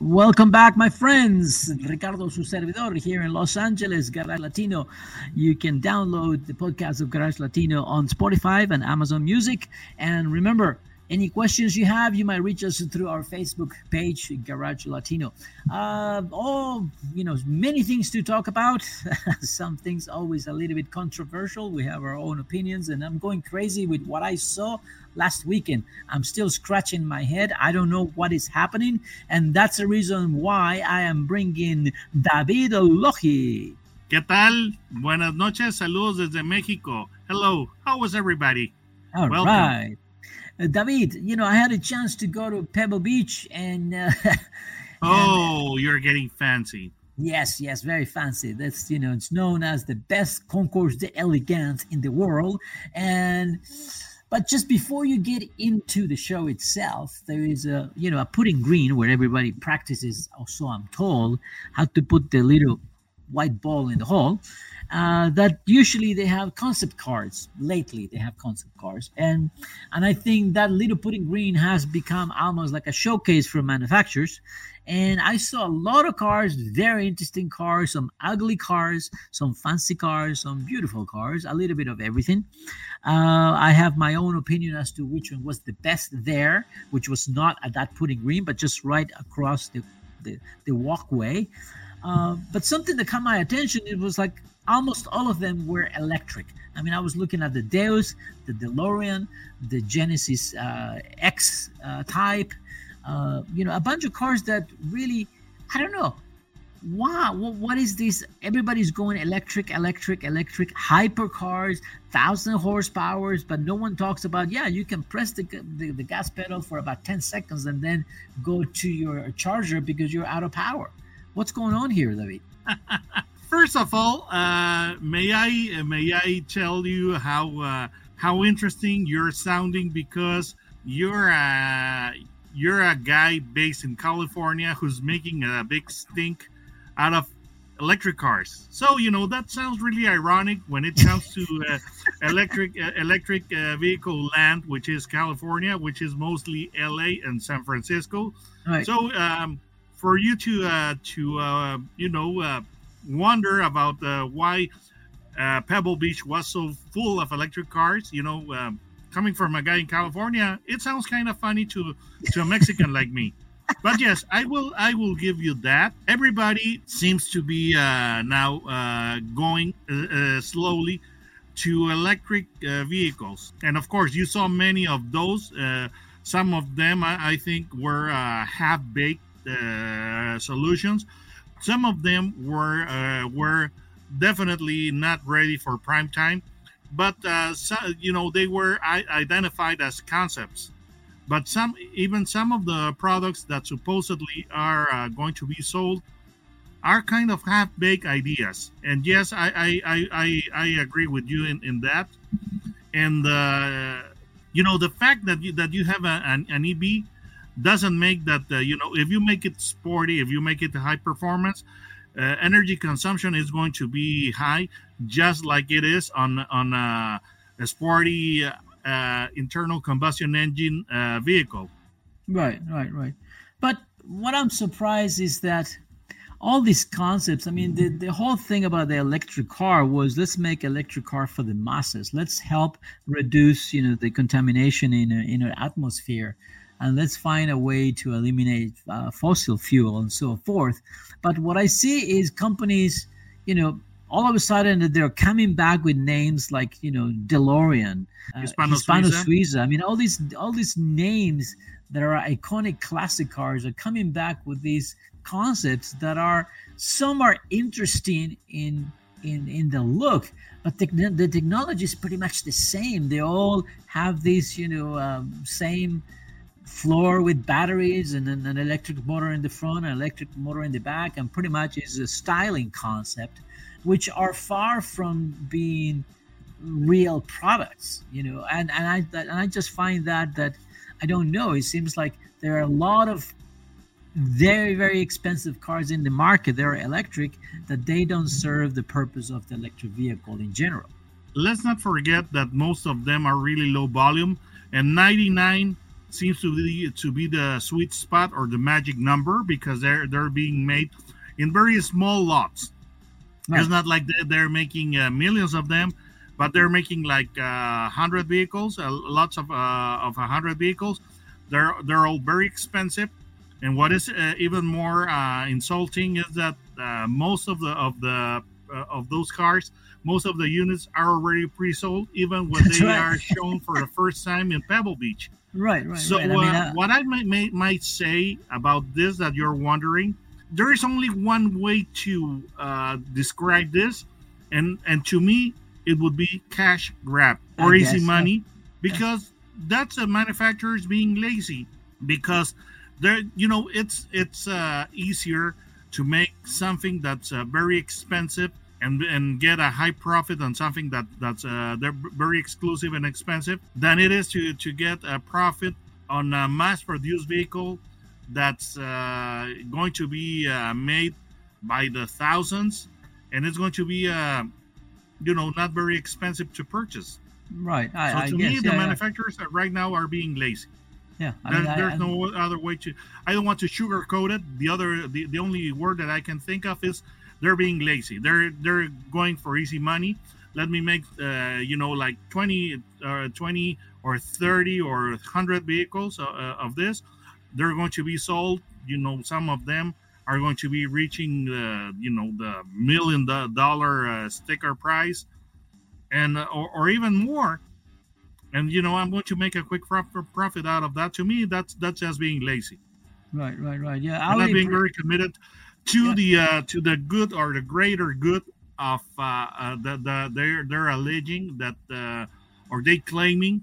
Welcome back, my friends. Ricardo, su servidor, here in Los Angeles, Garage Latino. You can download the podcast of Garage Latino on Spotify and Amazon Music. And remember, any questions you have, you might reach us through our Facebook page, Garage Latino. Uh, oh, you know, many things to talk about. Some things always a little bit controversial. We have our own opinions, and I'm going crazy with what I saw last weekend. I'm still scratching my head. I don't know what is happening, and that's the reason why I am bringing David Logi. ¿Qué tal? Buenas noches. Saludos desde México. Hello. How was everybody? All Welcome. right. Uh, David, you know, I had a chance to go to Pebble Beach and uh, Oh, you're getting fancy. yes, yes, very fancy. That's, you know, it's known as the best concours d'elegance in the world. And but just before you get into the show itself, there is a, you know, a putting green where everybody practices, or so I'm told, how to put the little white ball in the hall. Uh, that usually they have concept cards. Lately, they have concept cards, and and I think that little putting green has become almost like a showcase for manufacturers. And I saw a lot of cars, very interesting cars, some ugly cars, some fancy cars, some beautiful cars, a little bit of everything. Uh, I have my own opinion as to which one was the best there, which was not at that putting green, but just right across the the, the walkway. Uh, but something that caught my attention, it was like almost all of them were electric. I mean, I was looking at the Deus, the DeLorean, the Genesis uh, X uh, type, uh, you know, a bunch of cars that really, I don't know. Wow, what, is this? Everybody's going electric, electric, electric, hyper cars, thousand horsepowers, but no one talks about, yeah, you can press the, the, the gas pedal for about 10 seconds and then go to your charger because you're out of power. What's going on here, David? First of all, uh, may I may I tell you how uh, how interesting you're sounding because you're a you're a guy based in California who's making a big stink out of electric cars. So you know that sounds really ironic when it comes to uh, electric uh, electric uh, vehicle land, which is California, which is mostly LA and San Francisco. Right. So um, for you to uh, to uh, you know uh, wonder about uh, why uh, Pebble Beach was so full of electric cars, you know, um, coming from a guy in California, it sounds kind of funny to to a Mexican like me. But yes, I will I will give you that. Everybody seems to be uh, now uh, going uh, uh, slowly to electric uh, vehicles, and of course, you saw many of those. Uh, some of them, I, I think, were uh, half baked solutions. Some of them were uh, were definitely not ready for prime time, but uh, so, you know they were identified as concepts. But some even some of the products that supposedly are uh, going to be sold are kind of half baked ideas. And yes, I I, I, I, agree with you in, in that. And uh, you know the fact that you, that you have a, an, an EV doesn't make that uh, you know if you make it sporty if you make it high performance uh, energy consumption is going to be high just like it is on on uh, a sporty uh, internal combustion engine uh, vehicle Right, right, right. But what I'm surprised is that all these concepts, I mean, the, the whole thing about the electric car was let's make electric car for the masses. Let's help reduce, you know, the contamination in, our- in our atmosphere. And let's find a way to eliminate uh, fossil fuel and so forth. But what I see is companies, you know, all of a sudden they're coming back with names like, you know, DeLorean, uh, Hispano Hispano Suiza. Suiza. I mean, all these all these names that are iconic classic cars are coming back with these concepts that are some are interesting in in in the look but the, the technology is pretty much the same they all have these you know um, same floor with batteries and an, an electric motor in the front an electric motor in the back and pretty much is a styling concept which are far from being real products you know. And and i and i just find that that i don't know. It seems like there are a lot of very very expensive cars in the market they're electric that they don't serve the purpose of the electric vehicle in general. Let's not forget that most of them are really low volume and 99 seems to be to be the sweet spot or the magic number because they're they're being made in very small lots. Right. it's not like they're making uh, millions of them but they're making like uh, 100 vehicles uh, lots of uh, of 100 vehicles. They're they're all very expensive. And what is uh, even more uh, insulting is that uh, most of the of the uh, of those cars, most of the units are already pre-sold, even when That's they right. are shown for the first time in Pebble Beach. right right So, right. I mean, uh, uh, what I might, might might say about this that you're wondering, there is only one way to uh, describe this, and and to me, it would be cash grab or I easy so. money, because that's the manufacturers being lazy. Because there, you know, it's it's uh, easier to make something that's uh, very expensive and and get a high profit on something that that's uh, they're very exclusive and expensive than it is to to get a profit on a mass produced vehicle that's uh, going to be uh, made by the thousands and it's going to be uh, you know not very expensive to purchase. Right. I, so I to guess, me the yeah, yeah. manufacturers are right now are being lazy. Yeah I there, mean, I- there's I- no other way to i don't want to sugarcoat it. The other the, the only word that i can think of is they're being lazy. They're they're going for easy money. Let me make uh, you know like 20 uh, 20 or 30 or 100 vehicles uh, uh, of this. They're going to be sold. You know some of them are going to be reaching the you know the million dollar uh, sticker price. And uh, or, or even more. And you know i'm going to make a quick profit out of that. To me that's that's just being lazy. Right right right. Yeah i'm not being very committed to Yeah. the uh to the good or the greater good of uh, uh the, the they're they're alleging that uh or they claiming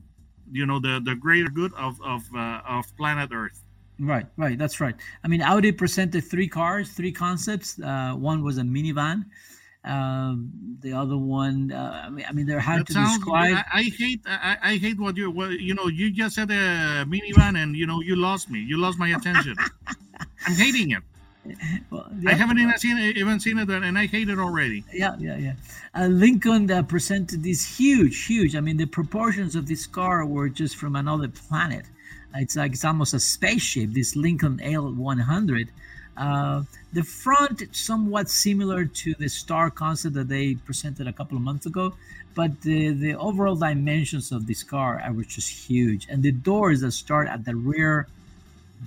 you know the the greater good of of uh, of planet earth Right, right. That's right. I mean, Audi presented three cars, three concepts. Uh, one was a minivan. Um, the other one, uh, I mean, I mean, they're hard that to sounds describe. I, I hate I, I hate what you what, you know you just said a minivan and you know you lost me you lost my attention i'm hating it Well, i haven't even seen it even seen it and i hate it already yeah, yeah, yeah. Uh, Lincoln uh, presented this huge, huge. I mean, the proportions of this car were just from another planet. It's like it's almost a spaceship. This Lincoln L100. Uh, the front somewhat similar to the Star concept that they presented a couple of months ago, but the the overall dimensions of this car are just huge, and the doors that start at the rear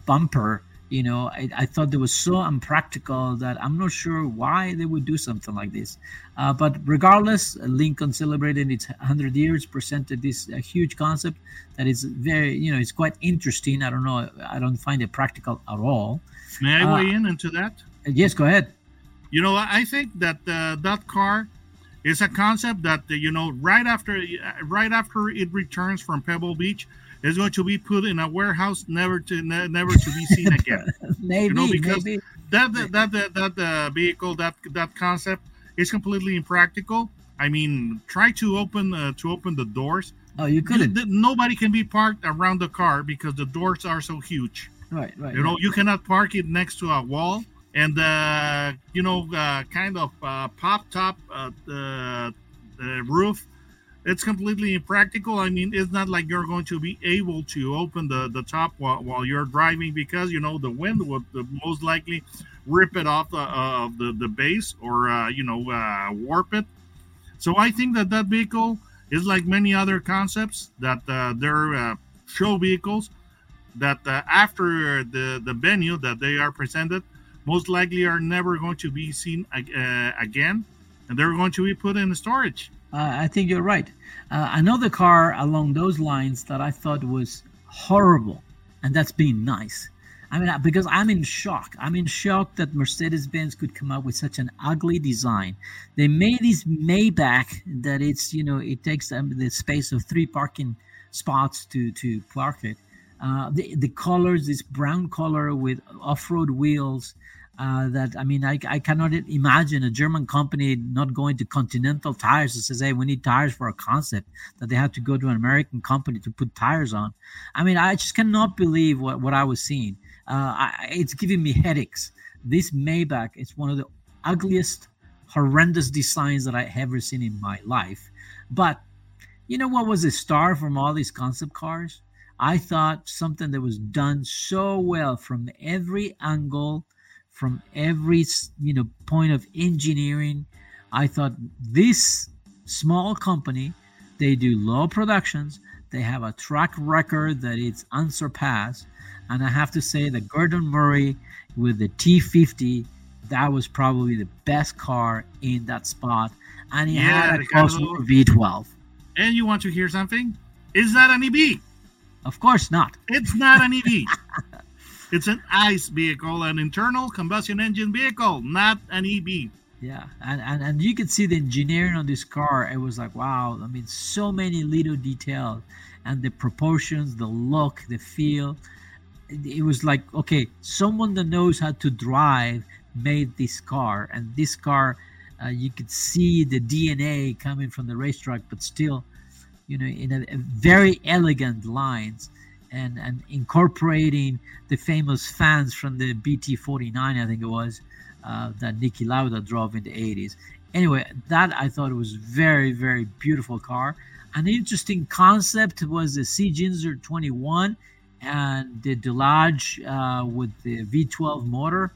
bumper you know I, I thought it was so unpractical that i'm not sure why they would do something like this. Uh, but regardless lincoln celebrated its 100 years presented this uh, huge concept that is very you know it's quite interesting. I don't know i don't find it practical at all. May i Uh, weigh in into that? Uh, yes go ahead. You know, I think that uh, that car is a concept that uh, you know right after right after it returns from Pebble Beach is going to be put in a warehouse, never to ne- never to be seen again. maybe know, because- maybe that that that that, that uh, vehicle that that concept is completely impractical. I mean, try to open uh, to open the doors. oh you couldn't Th- nobody can be parked around the car because the doors are so huge. right right You know, right. you cannot park it next to a wall, and uh, you know, uh, kind of uh, pop top uh, uh, uh, roof. It's completely impractical. I mean, it's not like you're going to be able to open the the top while, while you're driving because you know the wind would most likely rip it off the, uh, of the the base or uh, you know uh, warp it. So I think that that vehicle is like many other concepts that uh, they're uh, show vehicles that after the the venue that they are presented most likely are never going to be seen again and they're going to be put in storage Uh, I think you're right. Uh, another car along those lines that I thought was horrible, and that's being nice. I mean, because I'm in shock. I'm in shock that Mercedes Benz could come up with such an ugly design. They made this Maybach that it's, you know, it takes um, the space of three parking spots to to park it. Uh, the the colors, this brown color with off-road wheels. Uh, that I mean, I, I cannot imagine a German company not going to Continental Tires and says, "Hey, we need tires for a concept." That they have to go to an American company to put tires on. I mean, I just cannot believe what, what I was seeing. Uh, I, it's giving me headaches. This Maybach is one of the ugliest, horrendous designs that I ever seen in my life. But you know what was a star from all these concept cars? I thought something that was done so well from every angle from every you know point of engineering i thought this small company they do low productions they have a track record that it's unsurpassed and i have to say that gordon murray with the t50 that was probably the best car in that spot and he Yeah, had a crossover V12. And you want to hear something? Is that an EV? of course not It's not an EV. it's an ICE vehicle, an internal combustion engine vehicle, not an EV. Yeah, and, and and you could see the engineering on this car. It was like wow. I mean, so many little details, and the proportions, the look, the feel. It, it was like okay, someone that knows how to drive made this car, and this car, uh, you could see the DNA coming from the racetrack, but still, you know, in a, a very elegant lines. And, and incorporating the famous fans from the BT49, I think it was, uh, that Niki Lauda drove in the 80s. Anyway, that I thought was very, very beautiful car. An interesting concept was the Czinger 21 and the Delage uh, with the V12 motor,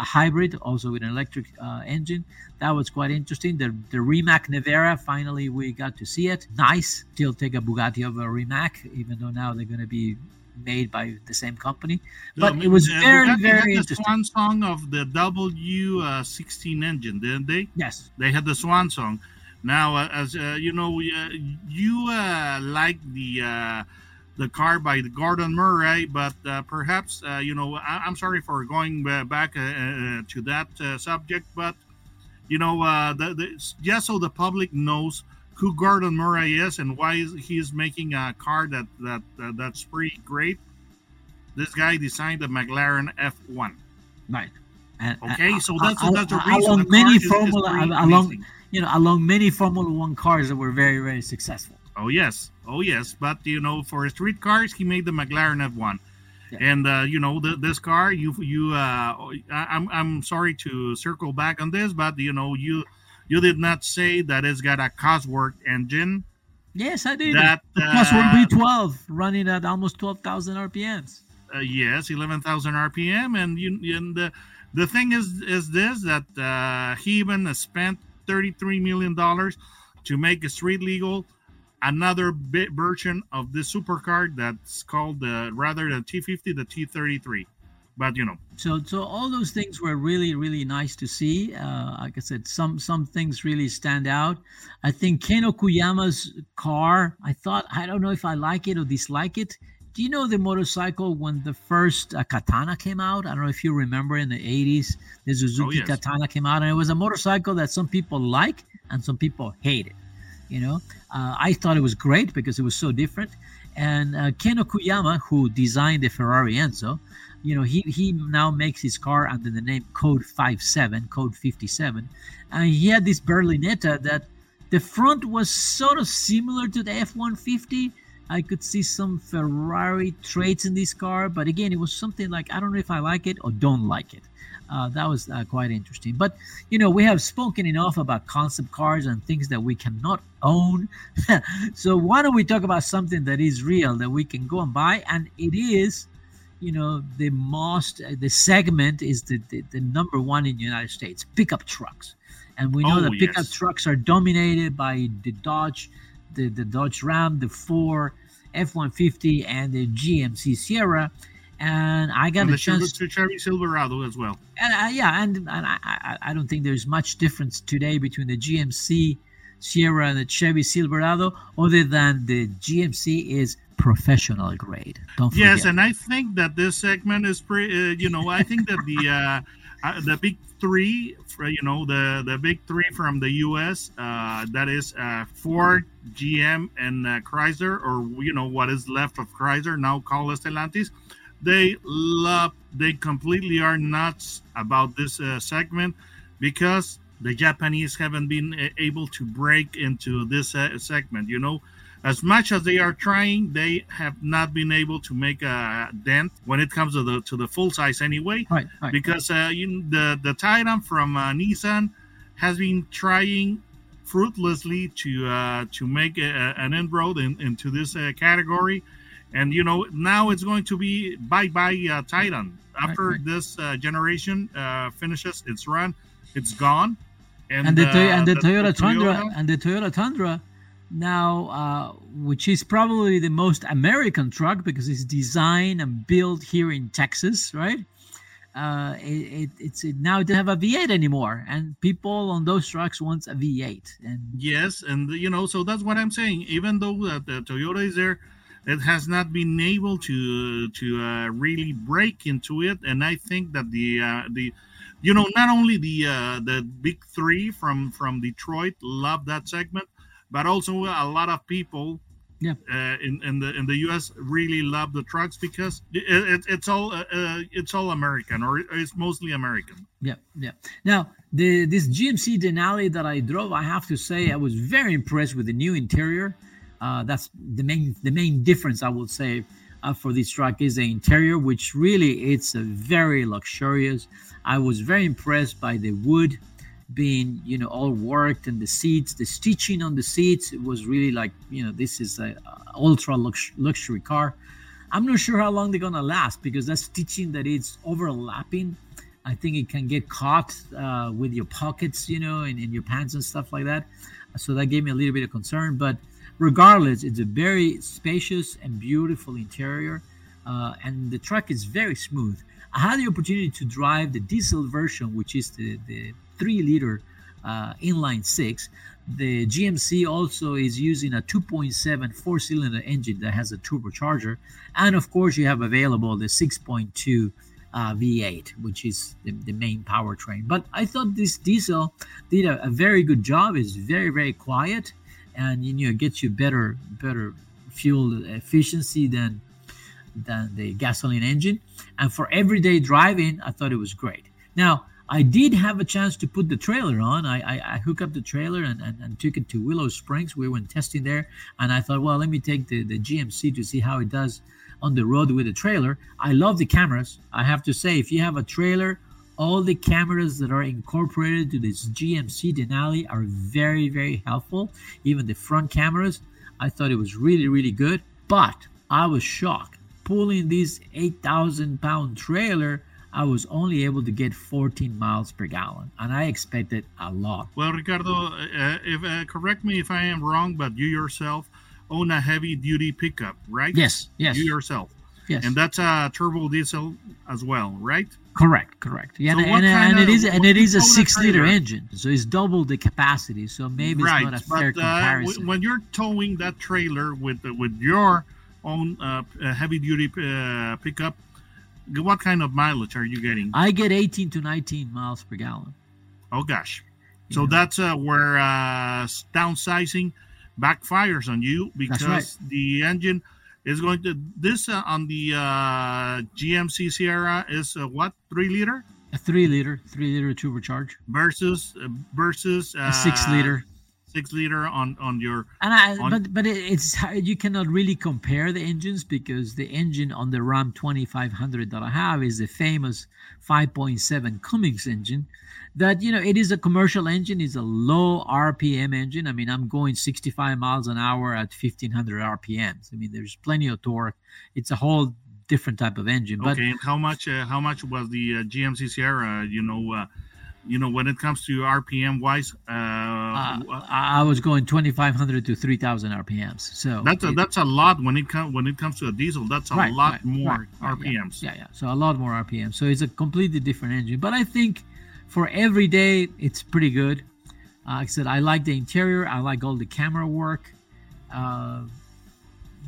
a hybrid, also with an electric uh, engine. That was quite interesting. The the Rimac Nevera, finally we got to see it. Nice. Still take a Bugatti over a Rimac, even though now they're going to be made by the same company. But it was uh, very, Bugatti very had the interesting. swan song of the W16 engine, didn't they? Yes. They had the swan song. Now, uh, as uh, you know, uh, you uh, like the uh, the car by the Gordon Murray, but uh, perhaps uh, you know, I- I'm sorry for going back uh, uh, to that uh, subject, but you know, uh, the, the, just so the public knows who Gordon Murray is and why is- he is making a car that that uh, that's pretty great. This guy designed the McLaren F1. Right. And, Okay, uh, so that's uh, that's the uh, reason. Along the many is- is Formula, pretty along amazing. you know, along many Formula One cars that were very, very successful. Oh yes, oh yes. But you know, for street cars, he made the McLaren F1, Yeah. and uh, you know, the, this car, you you, uh, I'm I'm sorry to circle back on this, but you know, you you did not say that it's got a Cosworth engine. Yes, I did. That the Cosworth uh, V12 running at almost 12,000 RPMs. uh, yes, eleven thousand RPM, and you and the the thing is is this that uh, he even spent thirty three million dollars to make a street legal another bit version of this supercar that's called the rather than T50 the T33, but you know So, so all those things were really, really nice to see. Uh, like I said, some some things really stand out. I think Ken Okuyama's car. I thought I don't know if I like it or dislike it. Do you know the motorcycle when the first uh, Katana came out? I don't know if you remember in the '80s, the Suzuki yes. Katana came out, and it was a motorcycle that some people like and some people hated. You know, uh, I thought it was great because it was so different. And uh, Ken Okuyama, who designed the Ferrari Enzo, you know, he, he now makes his car under the name Code 57, Code 57. And he had this Berlinetta that the front was sort of similar to the F 150. I could see some Ferrari traits in this car, but again, it was something like I don't know if I like it or don't like it. Uh, that was uh, quite interesting. But you know, we have spoken enough about concept cars and things that we cannot own. so why don't we talk about something that is real that we can go and buy? And it is, you know, the most uh, the segment is the, the the number one in the United States pickup trucks, and we know Oh, that pickup yes. trucks are dominated by the Dodge, the the Dodge Ram, the Ford F-150, and the GMC Sierra. And I got and a the Chevy, chance Chevy Silverado as well. and uh, yeah, and, and I, I, I don't think there's much difference today between the GMC Sierra and the Chevy Silverado, other than the GMC is professional grade. Don't forget. Yes, and I think that this segment is pretty. Uh, you know, I think that the uh, uh, the big three, you know, the the big three from the U.S. Uh, that is uh, Ford, GM, and uh, Chrysler, or you know what is left of Chrysler now called Stellantis. They love. They completely are nuts about this uh, segment because the Japanese haven't been uh, able to break into this uh, segment. You know, as much as they are trying, they have not been able to make a dent when it comes to the to the full size anyway. Right, right. Because uh, you, the the Titan from uh, Nissan has been trying fruitlessly to uh, to make a, an inroad in, into this uh, category, and you know now it's going to be bye bye uh, Titan after Right, right. this uh, generation uh, finishes its run, it's gone. and the, uh, and the, Toyota Tundra Toyota- and the Toyota Tundra now uh, which is probably the most American truck because it's designed and built here in Texas right uh, it, it, it's it, now it doesn't have a V8 anymore and people on those trucks want a V8 and Yes, and you know, so that's what I'm saying. Even though that the Toyota is there, it has not been able to to uh, really break into it. And I think that the uh, the you know not only the uh, the big three from from Detroit love that segment, but also a lot of people. Yeah. Uh, in, in the in the U.S. really love the trucks because it, it, it's all uh, uh, it's all American or it's mostly American. Yeah, yeah. Now, the this GMC Denali that I drove, I have to say, I was very impressed with the new interior. Uh, that's the main the main difference I would say uh, for this truck is the interior, which really it's a very luxurious. I was very impressed by the wood being you know all worked and the seats the stitching on the seats. It was really like you know this is a, a ultra lux- luxury car. I'm not sure how long they're gonna last because that stitching that it's overlapping i think it can get caught uh, with your pockets you know and in your pants and stuff like that. So that gave me a little bit of concern but regardless it's a very spacious and beautiful interior uh, and the truck is very smooth i had the opportunity to drive the diesel version which is the, the three liter uh, inline six. The GMC also is using a 2.7 four cylinder engine that has a turbocharger. And of course, you have available the 6.2 uh, V8, which is the, the main powertrain. But I thought this diesel did a, a very good job. It's very, very quiet and you know, gets you better, better fuel efficiency than than the gasoline engine. And for everyday driving, I thought it was great. Now, I did have a chance to put the trailer on. I, I, I hooked up the trailer and, and, and took it to Willow Springs. We went testing there. And I thought, well, let me take the, the GMC to see how it does on the road with the trailer. I love the cameras. I have to say, if you have a trailer, all the cameras that are incorporated to this GMC Denali are very, very helpful. Even the front cameras, I thought it was really, really good. But I was shocked. Pulling this 8,000 pound trailer, I was only able to get 14 miles per gallon, and I expected a lot. Well, Ricardo, uh, if uh, correct me if I am wrong, but you yourself own a heavy duty pickup, right? Yes, yes, You yourself, yes. and that's a turbo diesel as well, right? correct, correct. Yeah, So and, and, and it is and it do a six liter engine, so it's double the capacity. So maybe right, it's not a fair but uh, when you're towing that trailer with with your own uh, uh, heavy duty uh, pickup, what kind of mileage are you getting? I get 18 to 19 miles per gallon. Oh gosh, so Yeah. that's uh, where uh, downsizing backfires on you because right. the engine is going to this uh, on the uh, GMC Sierra is uh, what? Three liter? A three liter, three liter turbocharge, versus uh, versus uh, a six liter. Six liter on on your And I, on- but but it's you cannot really compare the engines because the engine on the Ram 2500 that I have is the famous 5.7 Cummins engine. That you know it is a commercial engine, is a low RPM engine. I mean, I'm going 65 miles an hour at 1500 RPMs. I mean, there's plenty of torque. It's a whole different type of engine. But okay and how much uh, how much was the uh, GMC Sierra you know uh, you know when it comes to RPM wise uh, uh, I was going 2500 to 3000 RPMs. So that's a, it- that's a lot when it comes when it comes to a diesel that's a Right, lot right, more right, right, yeah, RPMs Yeah, yeah, So a lot more RPM. So it's a completely different engine. But I think for every day, it's pretty good. Uh, like I said, I like the interior. I like all the camera work. Uh,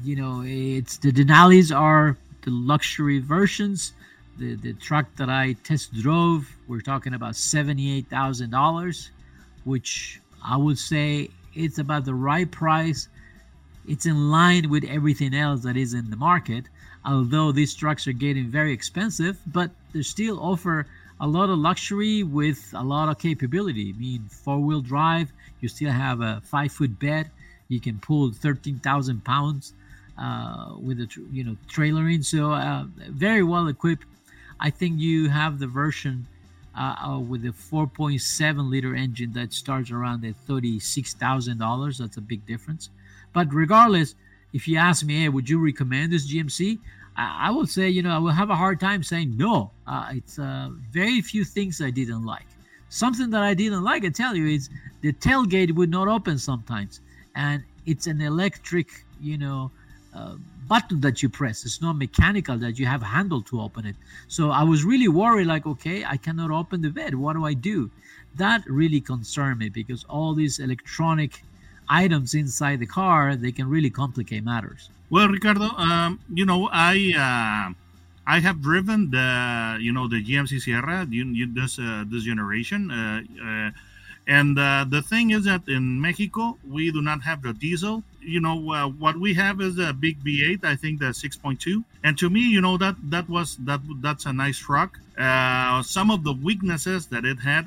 you know, it's the Denali's are the luxury versions. The the truck that I test drove, we're talking about seventy eight thousand dollars, which I would say it's about the right price. It's in line with everything else that is in the market. Although these trucks are getting very expensive, but they still offer a lot of luxury with a lot of capability. I mean, four wheel drive, you still have a five foot bed, you can pull 13,000 pounds uh, with a you know trailering. So uh, very well equipped. I think you have the version uh, uh with the 4.7 liter engine that starts around at $36,000. That's a big difference. But regardless, if you ask me, hey, would you recommend this GMC? I, I would say, you know, I will have a hard time saying no. Uh, it's uh, very few things I didn't like. Something that I didn't like, I tell you, is the tailgate would not open sometimes, and it's an electric, you know, uh, button that you press. It's not mechanical that you have handle to open it. So I was really worried, like, okay, I cannot open the bed. What do I do? That really concerned me because all these electronic items inside the car they can really complicate matters. Well, Ricardo, um, you know, I uh, I have driven the you know the GMC Sierra you, you, this uh, this generation, uh, uh and uh, the thing is that in Mexico we do not have the diesel. You know, uh, what we have is a big V8. I think the 6.2, and to me, you know that that was that that's a nice truck. some of the weaknesses that it had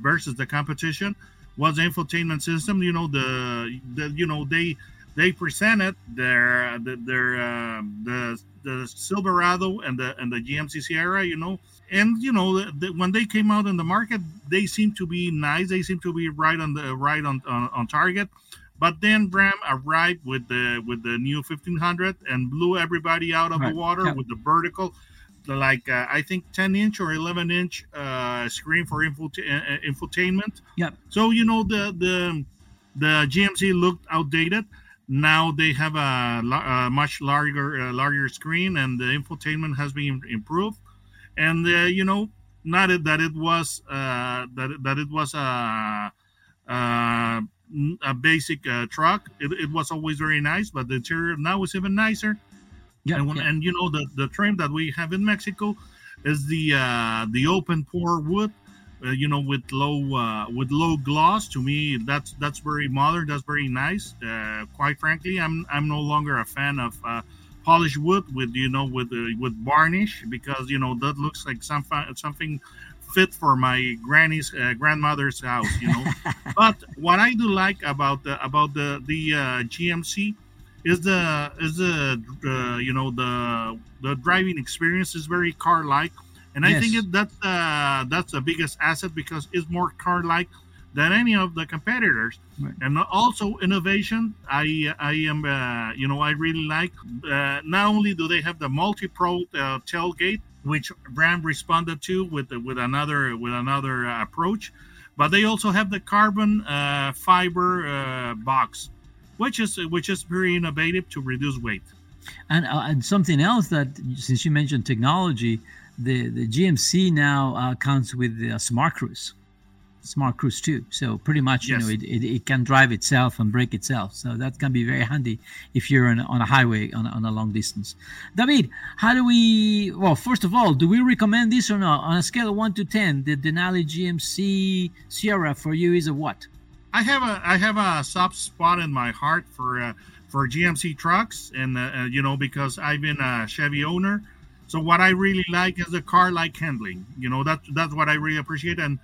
versus the competition was the infotainment system. You know the, the you know they they presented their their uh, the the Silverado and the and the GMC Sierra, you know, and you know the, the, when they came out in the market, they seem to be nice. They seem to be right on the right on on, on target. But then Ram arrived with the with the new 1500 and blew everybody out of right. the water yeah. with the vertical, like uh, I think 10 inch or 11 inch uh, screen for infot- uh, infotainment. Yeah. So you know the the the GMC looked outdated now they have a, a much larger uh, larger screen and the infotainment has been improved. And uh, you know not that it was uh, that, that it was a a, a basic uh, truck. It, it, was always very nice but the interior now is even nicer. Yeah, and, when, yeah. and you know the the trim that we have in mexico is the uh, the open pore wood uh, you know with low uh, with low gloss to me that's that's very modern that's very nice. Uh, quite frankly i'm i'm no longer a fan of uh, polished wood with you know with uh, with varnish because you know that looks like some something fit for my granny's uh, grandmother's house you know. But what i do like about the about the the gmc is the is the you know the the driving experience is very car like and yes. I think that's uh, that's the biggest asset because it's more car-like than any of the competitors. Right. And also innovation. I I am uh, you know I really like. Uh, not only do they have the multi-pro uh, tailgate, which Ram responded to with with another with another uh, approach, but they also have the carbon uh, fiber uh, box, which is which is very innovative to reduce weight. And and something else that since you mentioned technology the the GMC now uh, comes with the Smart Cruise, Smart Cruise too. So pretty much, yes. you know, it, it, it, can drive itself and brake itself. So that can be very handy if you're on, on a highway on, on a long distance. David, how do we? Well, first of all, do we recommend this or not? On a scale of one to ten, the Denali GMC Sierra for you is a what? I have a I have a soft spot in my heart for uh, for GMC trucks, and uh, uh, you know because I've been a Chevy owner so what I really like is the car-like handling. You know, that's that's what I really appreciate. And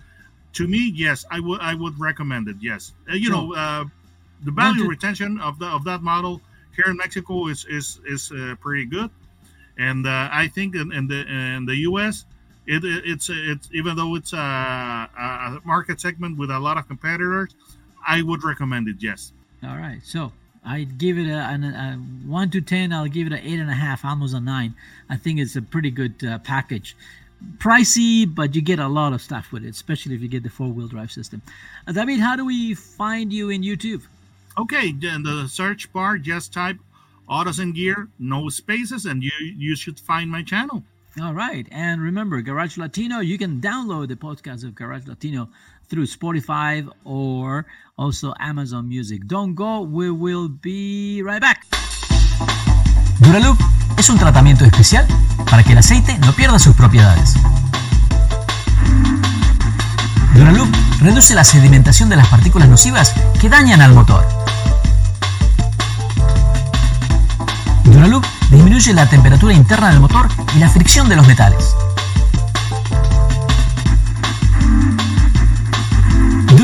to me, yes, I would I would recommend it. Yes, uh, you know, uh, the value retention of the of that model here in Mexico is is is uh, pretty good, and uh, I think in, in, the in the U.S. It, it, it's it's even though it's a, a market segment with a lot of competitors, I would recommend it. Yes. All right. So I'd give it a, a, a, one to ten. I'll give it an eight and a half, almost a nine. I think it's a pretty good uh, package. Pricey, but you get a lot of stuff with it, especially if you get the four-wheel drive system. Uh, David, how do we find you in YouTube? Okay, in the search bar, just type Autos and Gear, no spaces, and you you should find my channel. All right. And remember, Garage Latino, you can download the podcast of Garage Latino through Spotify or also Amazon Music. Don't go, we will be right back. Duraloop es un tratamiento especial para que el aceite no pierda sus propiedades. Duraloop reduce la sedimentación de las partículas nocivas que dañan al motor. Duraloop disminuye la temperatura interna del motor y la fricción de los metales.